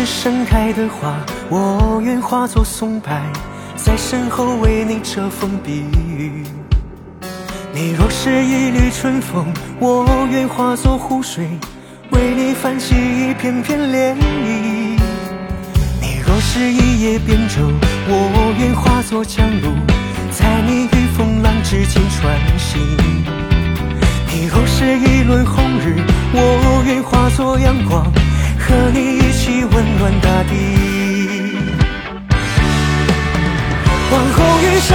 是盛开的花，我愿化作松柏，在身后为你遮风避雨。你若是一缕春风，我愿化作湖水，为你泛起一片片涟漪。你若是一叶扁舟，我愿化作江路，在你与风浪之间穿行。你若是一轮红日，我愿化作阳光，和你一温暖大地。往后余生，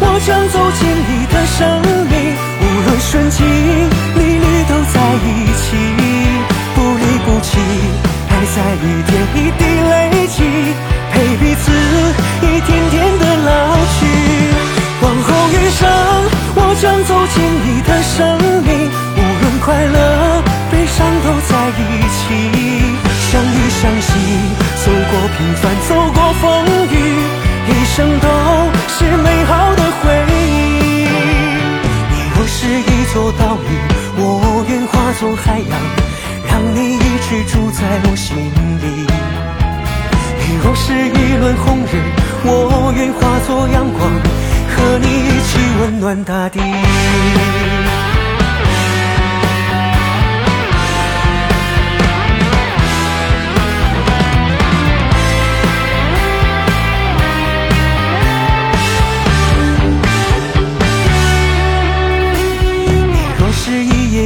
我将走进你的生命，无论顺境逆旅都在一起，不离不弃，爱在一点一滴累积，陪彼此一天天的老依相惜，走过平凡，走过风雨。一生都是美好的回忆。你若是一座岛屿，我愿化作海洋，让你一直住在我心里。你若是一轮红日，我愿化作阳光，和你一起温暖大地。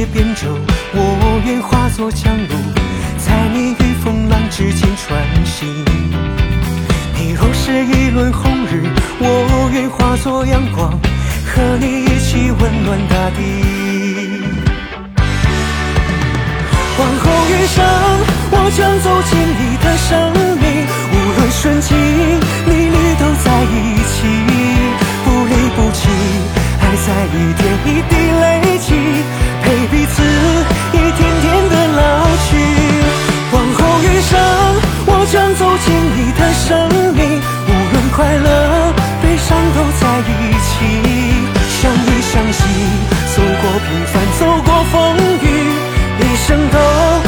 扁舟，我愿化作江路，在你与风浪之间穿行。你若是一轮红日，我愿化作阳光，和你一起温暖大地。往后余生，我将走进你的生命，无论顺境快乐悲伤都在一起，相依相惜，走过平凡，走过风雨。一生都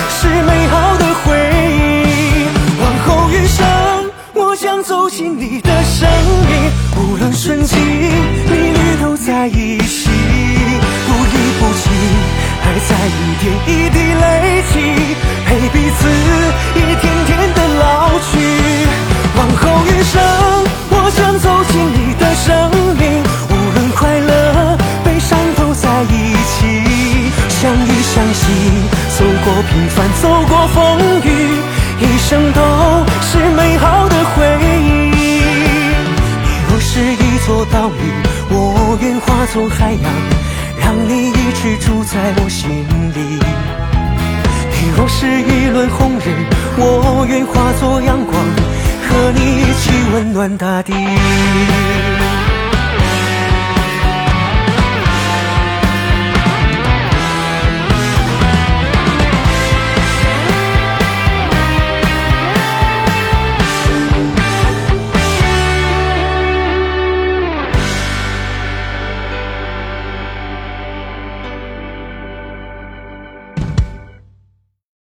是美好的回忆。往后余生，我将走进你的生命，无论顺境逆旅都在一起，不离不弃，爱在一点一滴累积，陪彼此一天天的老去。往后余生，你走过平凡，走过风雨，一生都是美好的回忆。你若是一座岛屿，我愿化作海洋，让你一直住在我心里。你若是一轮红日，我愿化作阳光，和你一起温暖大地。